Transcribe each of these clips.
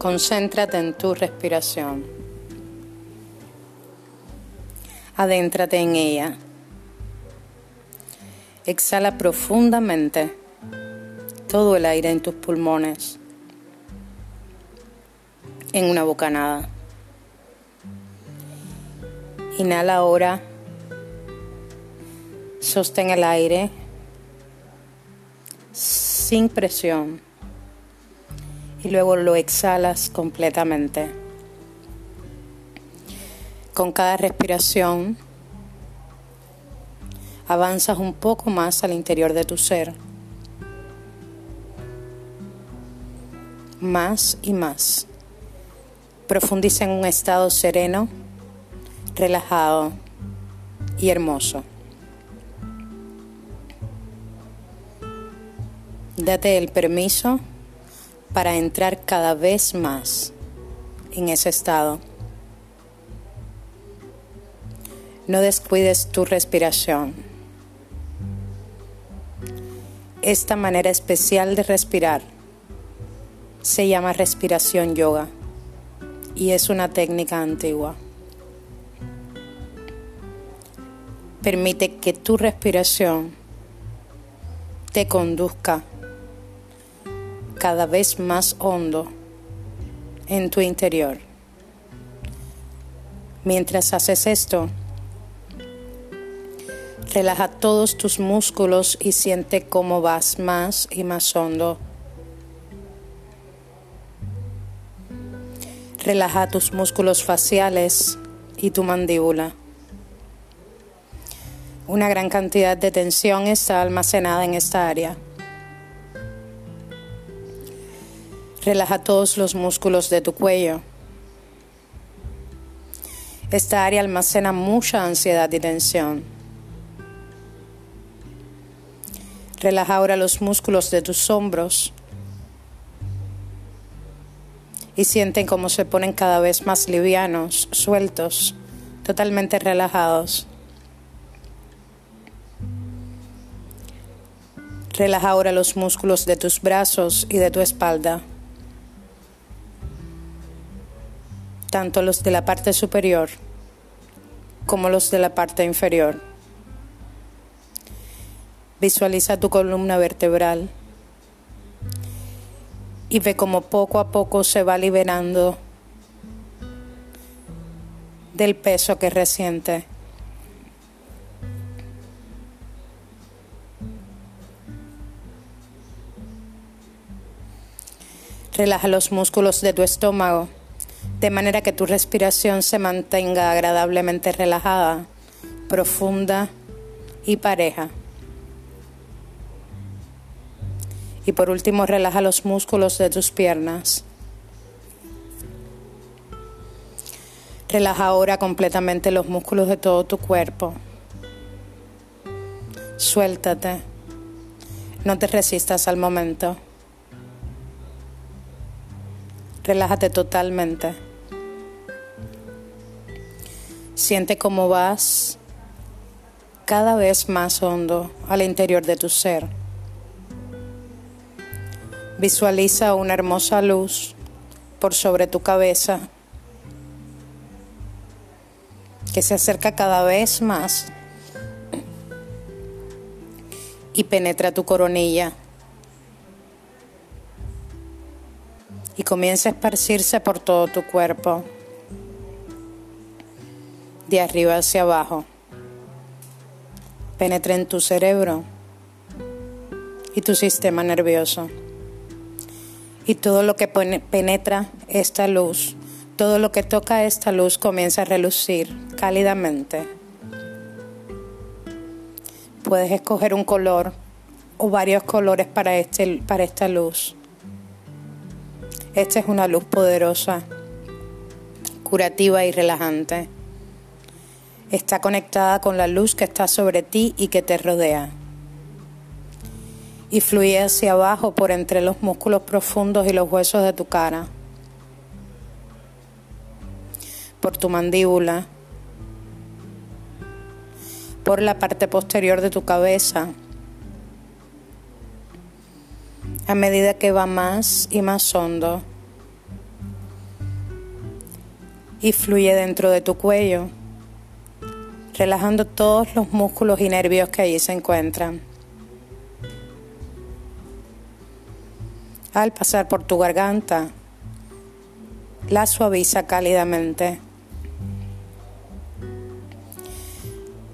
Concéntrate en tu respiración. Adéntrate en ella. Exhala profundamente todo el aire en tus pulmones en una bocanada. Inhala ahora. Sostén el aire sin presión y luego lo exhalas completamente. Con cada respiración avanzas un poco más al interior de tu ser. Más y más. Profundiza en un estado sereno, relajado y hermoso. Date el permiso para entrar cada vez más en ese estado. No descuides tu respiración. Esta manera especial de respirar se llama respiración yoga y es una técnica antigua. Permite que tu respiración te conduzca cada vez más hondo en tu interior. Mientras haces esto, relaja todos tus músculos y siente cómo vas más y más hondo. Relaja tus músculos faciales y tu mandíbula. Una gran cantidad de tensión está almacenada en esta área. Relaja todos los músculos de tu cuello. Esta área almacena mucha ansiedad y tensión. Relaja ahora los músculos de tus hombros y sienten cómo se ponen cada vez más livianos, sueltos, totalmente relajados. Relaja ahora los músculos de tus brazos y de tu espalda. Tanto los de la parte superior como los de la parte inferior. Visualiza tu columna vertebral y ve cómo poco a poco se va liberando del peso que resiente. Relaja los músculos de tu estómago de manera que tu respiración se mantenga agradablemente relajada, profunda y pareja. Y por último, relaja los músculos de tus piernas. Relaja ahora completamente los músculos de todo tu cuerpo. Suéltate. No te resistas al momento. Relájate totalmente. Siente cómo vas cada vez más hondo al interior de tu ser. Visualiza una hermosa luz por sobre tu cabeza que se acerca cada vez más y penetra tu coronilla y comienza a esparcirse por todo tu cuerpo de arriba hacia abajo. Penetra en tu cerebro y tu sistema nervioso. Y todo lo que penetra esta luz, todo lo que toca esta luz comienza a relucir cálidamente. Puedes escoger un color o varios colores para, este, para esta luz. Esta es una luz poderosa, curativa y relajante está conectada con la luz que está sobre ti y que te rodea. Y fluye hacia abajo por entre los músculos profundos y los huesos de tu cara, por tu mandíbula, por la parte posterior de tu cabeza, a medida que va más y más hondo y fluye dentro de tu cuello, relajando todos los músculos y nervios que allí se encuentran. Al pasar por tu garganta, la suaviza cálidamente.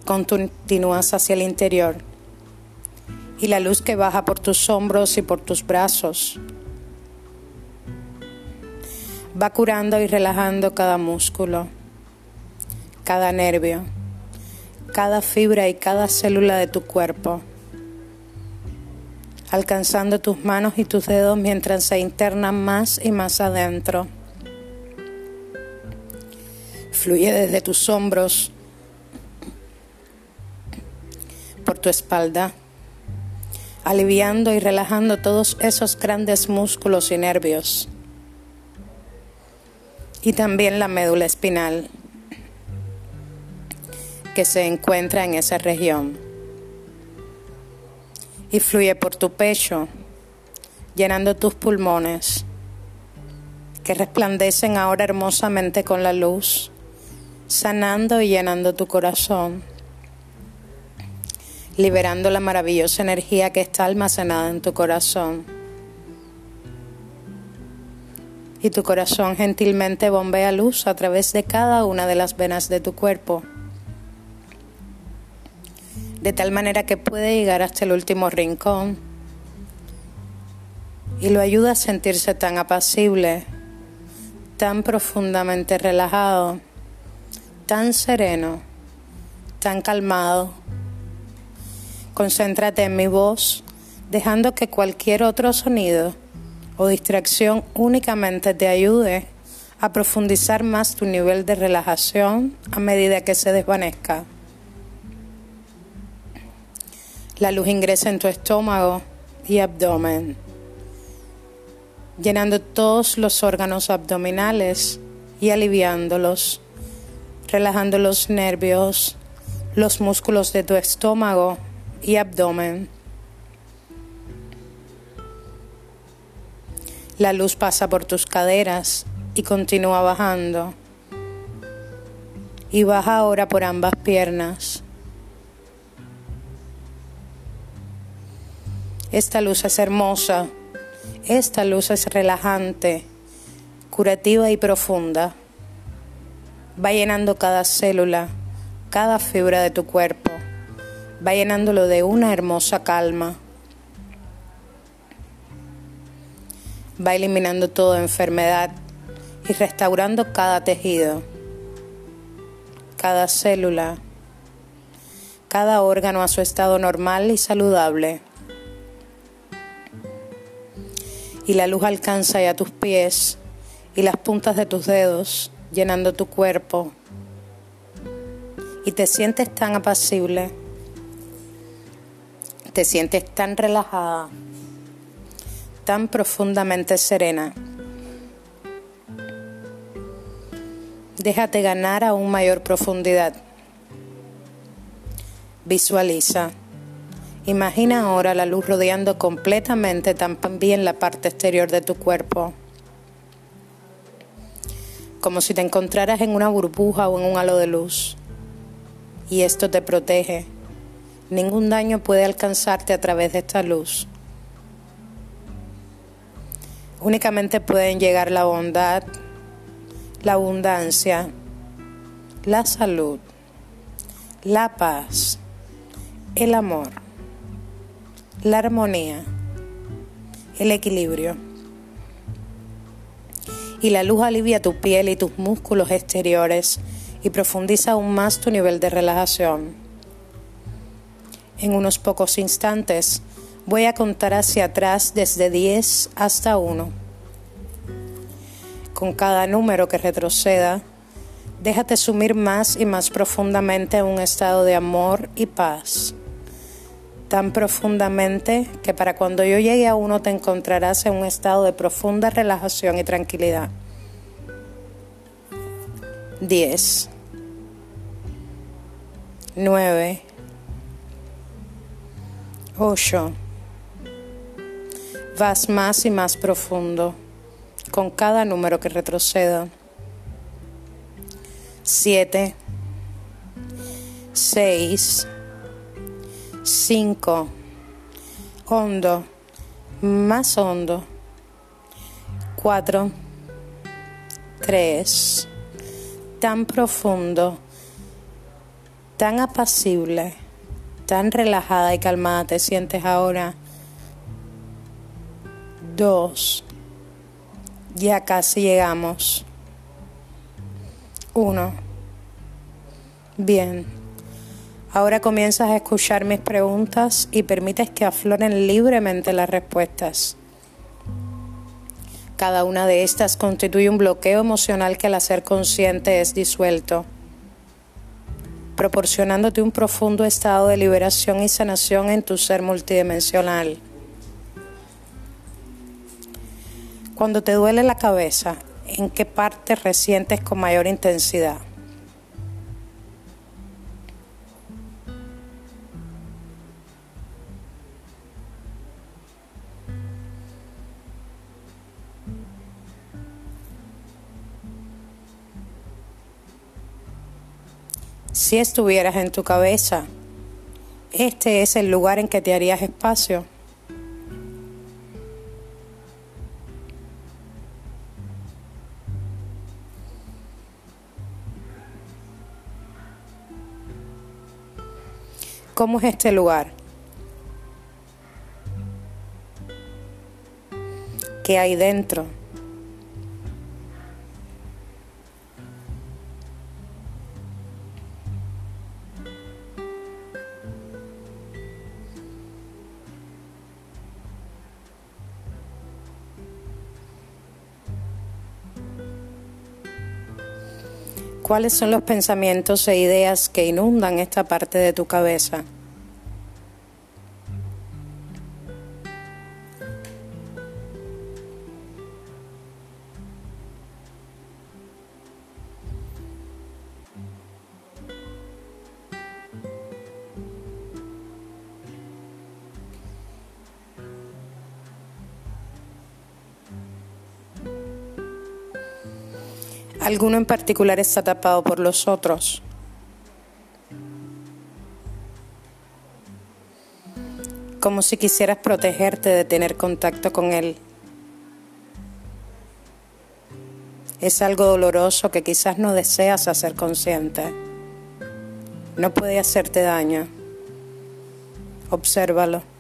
Continúas hacia el interior y la luz que baja por tus hombros y por tus brazos va curando y relajando cada músculo, cada nervio, cada fibra y cada célula de tu cuerpo, alcanzando tus manos y tus dedos mientras se internan más y más adentro. Fluye desde tus hombros, por tu espalda, aliviando y relajando todos esos grandes músculos y nervios y también la médula espinal que se encuentra en esa región. Y fluye por tu pecho, llenando tus pulmones, que resplandecen ahora hermosamente con la luz, sanando y llenando tu corazón, liberando la maravillosa energía que está almacenada en tu corazón y tu corazón gentilmente bombea luz a través de cada una de las venas de tu cuerpo, de tal manera que puede llegar hasta el último rincón y lo ayuda a sentirse tan apacible, tan profundamente relajado, tan sereno, tan calmado. Concéntrate en mi voz, dejando que cualquier otro sonido o distracción únicamente te ayude a profundizar más tu nivel de relajación a medida que se desvanezca. La luz ingresa en tu estómago y abdomen, llenando todos los órganos abdominales y aliviándolos, relajando los nervios, los músculos de tu estómago y abdomen La luz pasa por tus caderas y continúa bajando. Y baja ahora por ambas piernas. Esta luz es hermosa. Esta luz es relajante, curativa y profunda. Va llenando cada célula, cada fibra de tu cuerpo. Va llenándolo de una hermosa calma. va eliminando toda enfermedad y restaurando cada tejido, cada célula, cada órgano a su estado normal y saludable. Y la luz alcanza ya tus pies y las puntas de tus dedos, llenando tu cuerpo. Y te sientes tan apacible, te sientes tan relajada tan profundamente serena. Déjate ganar a un mayor profundidad. Visualiza. Imagina ahora la luz rodeando completamente también la parte exterior de tu cuerpo. Como si te encontraras en una burbuja o en un halo de luz. Y esto te protege. Ningún daño puede alcanzarte a través de esta luz. Únicamente pueden llegar la bondad, la abundancia, la salud, la paz, el amor, la armonía, el equilibrio. Y la luz alivia tu piel y tus músculos exteriores y profundiza aún más tu nivel de relajación. En unos pocos instantes, Voy a contar hacia atrás desde 10 hasta 1. Con cada número que retroceda, déjate sumir más y más profundamente en un estado de amor y paz. Tan profundamente que para cuando yo llegue a uno te encontrarás en un estado de profunda relajación y tranquilidad. 10 9 8 vas más y más profundo con cada número que retroceda. 7, 6, 5, hondo, más hondo, 4, 3, tan profundo, tan apacible, tan relajada y calmada te sientes ahora. 2, ya casi llegamos. 1. Bien. Ahora comienzas a escuchar mis preguntas y permites que afloren libremente las respuestas. Cada una de estas constituye un bloqueo emocional que al hacer consciente es disuelto, proporcionándote un profundo estado de liberación y sanación en tu ser multidimensional. Cuando te duele la cabeza, ¿en qué parte resientes con mayor intensidad? Si estuvieras en tu cabeza, este es el lugar en que te harías espacio. ¿Cómo es este lugar? ¿Qué hay dentro? ¿Cuáles son los pensamientos e ideas que inundan esta parte de tu cabeza? Alguno en particular está tapado por los otros. Como si quisieras protegerte de tener contacto con él. Es algo doloroso que quizás no deseas hacer consciente. No puede hacerte daño. Obsérvalo.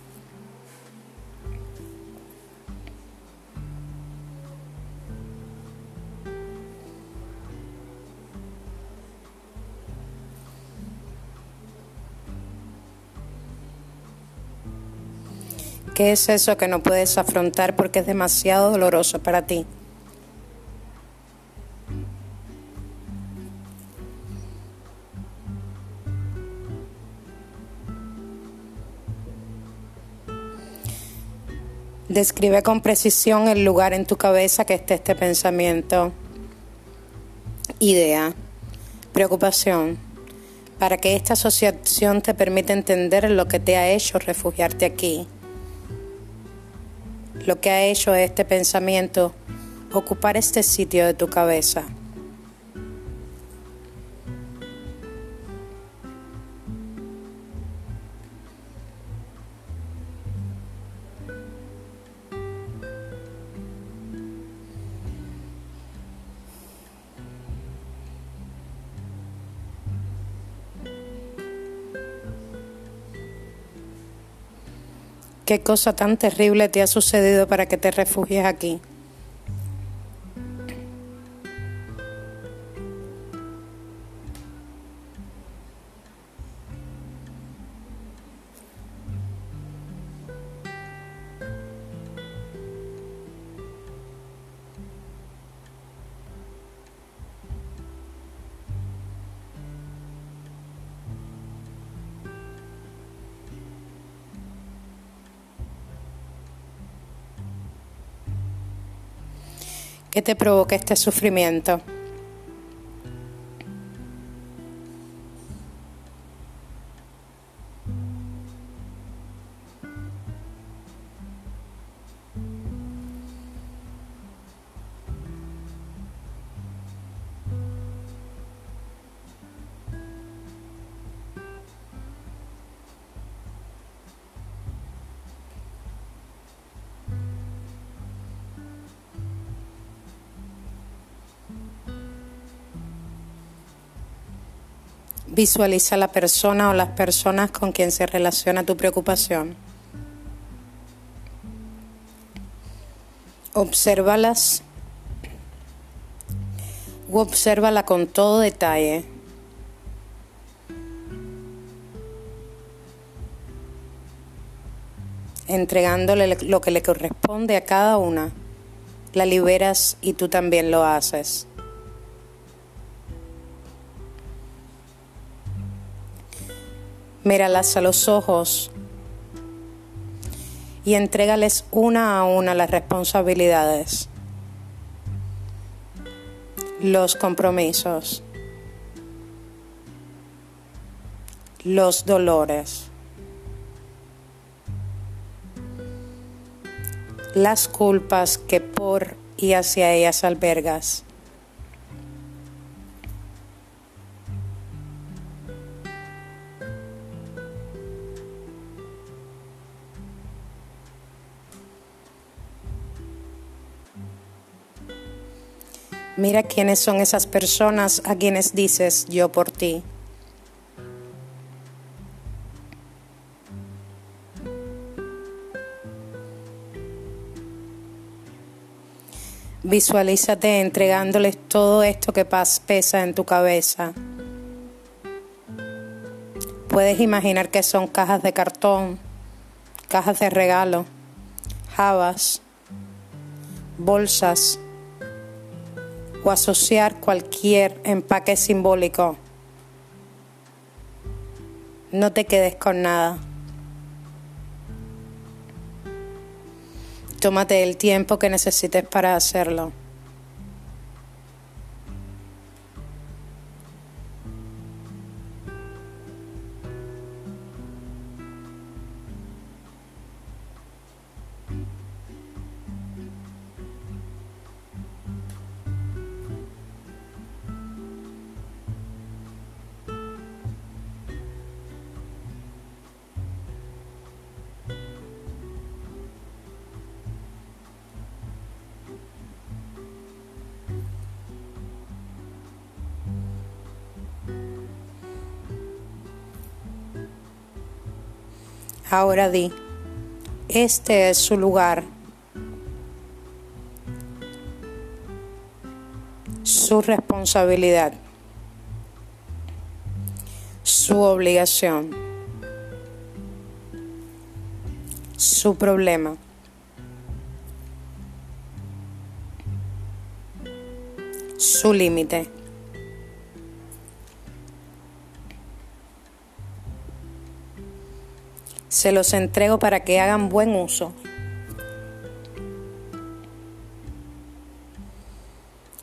¿Qué es eso que no puedes afrontar porque es demasiado doloroso para ti? Describe con precisión el lugar en tu cabeza que esté este pensamiento, idea, preocupación, para que esta asociación te permita entender lo que te ha hecho refugiarte aquí lo que ha hecho este pensamiento ocupar este sitio de tu cabeza. ¿Qué cosa tan terrible te ha sucedido para que te refugies aquí? ¿Qué te provoca este sufrimiento? Visualiza la persona o las personas con quien se relaciona tu preocupación. Obsérvalas o obsérvala con todo detalle. Entregándole lo que le corresponde a cada una, la liberas y tú también lo haces. Míralas a los ojos y entrégales una a una las responsabilidades, los compromisos, los dolores, las culpas que por y hacia ellas albergas. Mira quiénes son esas personas a quienes dices yo por ti. Visualízate entregándoles todo esto que pesa en tu cabeza. Puedes imaginar que son cajas de cartón, cajas de regalo, jabas, bolsas, o asociar cualquier empaque simbólico. No te quedes con nada. Tómate el tiempo que necesites para hacerlo. Ahora di, este es su lugar, su responsabilidad, su obligación, su problema. su límite. Se los entrego para que hagan buen uso.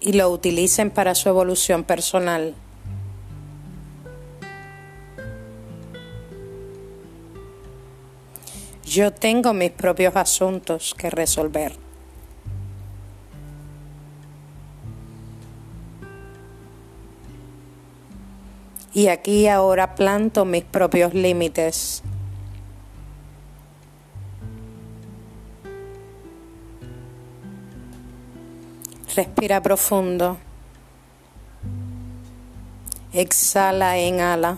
y lo utilicen para su evolución personal. Yo tengo mis propios asuntos que resolver. Y aquí ahora planto mis propios límites. Respira profundo. Exhala inhala.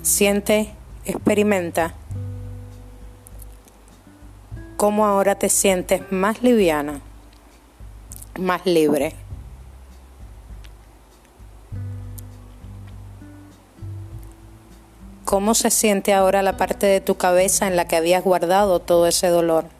Siente, experimenta cómo ahora te sientes más liviana, más libre. ¿Cómo se siente ahora la parte de tu cabeza en la que habías guardado todo ese dolor?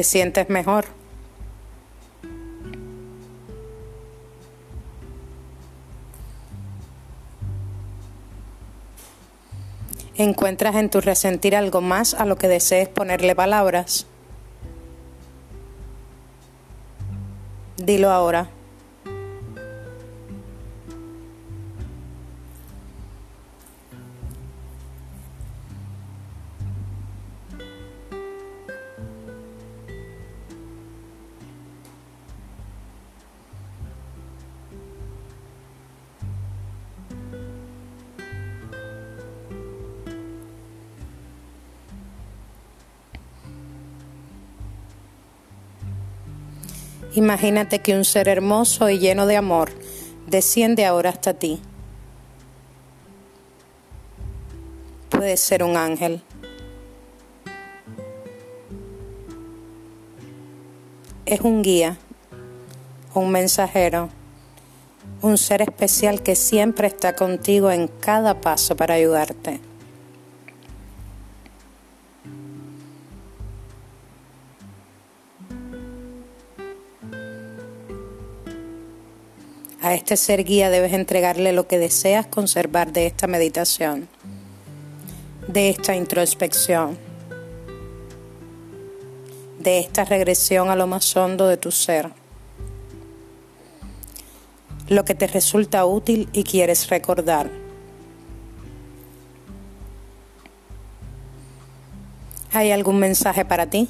Te sientes mejor. Encuentras en tu resentir algo más a lo que desees ponerle palabras. Dilo ahora. Imagínate que un ser hermoso y lleno de amor desciende ahora hasta ti. Puede ser un ángel. Es un guía, un mensajero, un ser especial que siempre está contigo en cada paso para ayudarte. A este ser guía debes entregarle lo que deseas conservar de esta meditación, de esta introspección, de esta regresión a lo más hondo de tu ser, lo que te resulta útil y quieres recordar. ¿Hay algún mensaje para ti?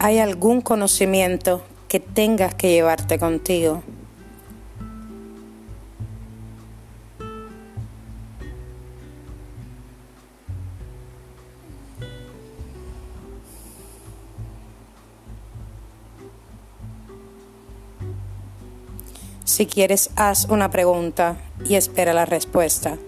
¿Hay algún conocimiento que tengas que llevarte contigo? Si quieres, haz una pregunta y espera la respuesta.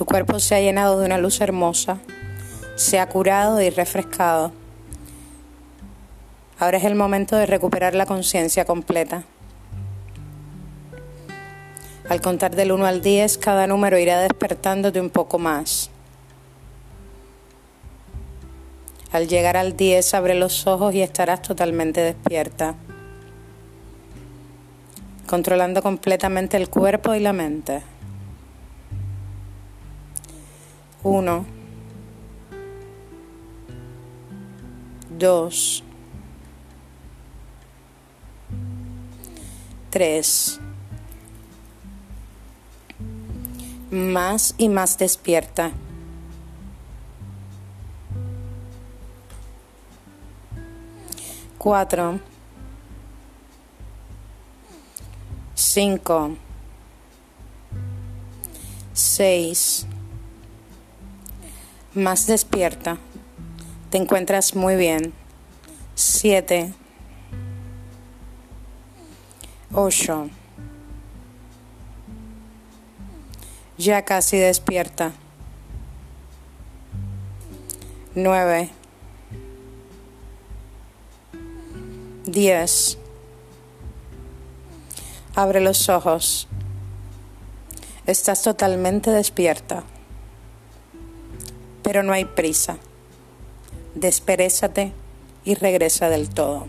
Tu cuerpo se ha llenado de una luz hermosa, se ha curado y refrescado. Ahora es el momento de recuperar la conciencia completa. Al contar del 1 al 10, cada número irá despertándote un poco más. Al llegar al 10, abre los ojos y estarás totalmente despierta, controlando completamente el cuerpo y la mente. Uno, dos, tres, más y más despierta. Cuatro, cinco, seis, más despierta. Te encuentras muy bien. Siete. Ocho. Ya casi despierta. Nueve. Diez. Abre los ojos. Estás totalmente despierta pero no hay prisa. Desperezate y regresa del todo.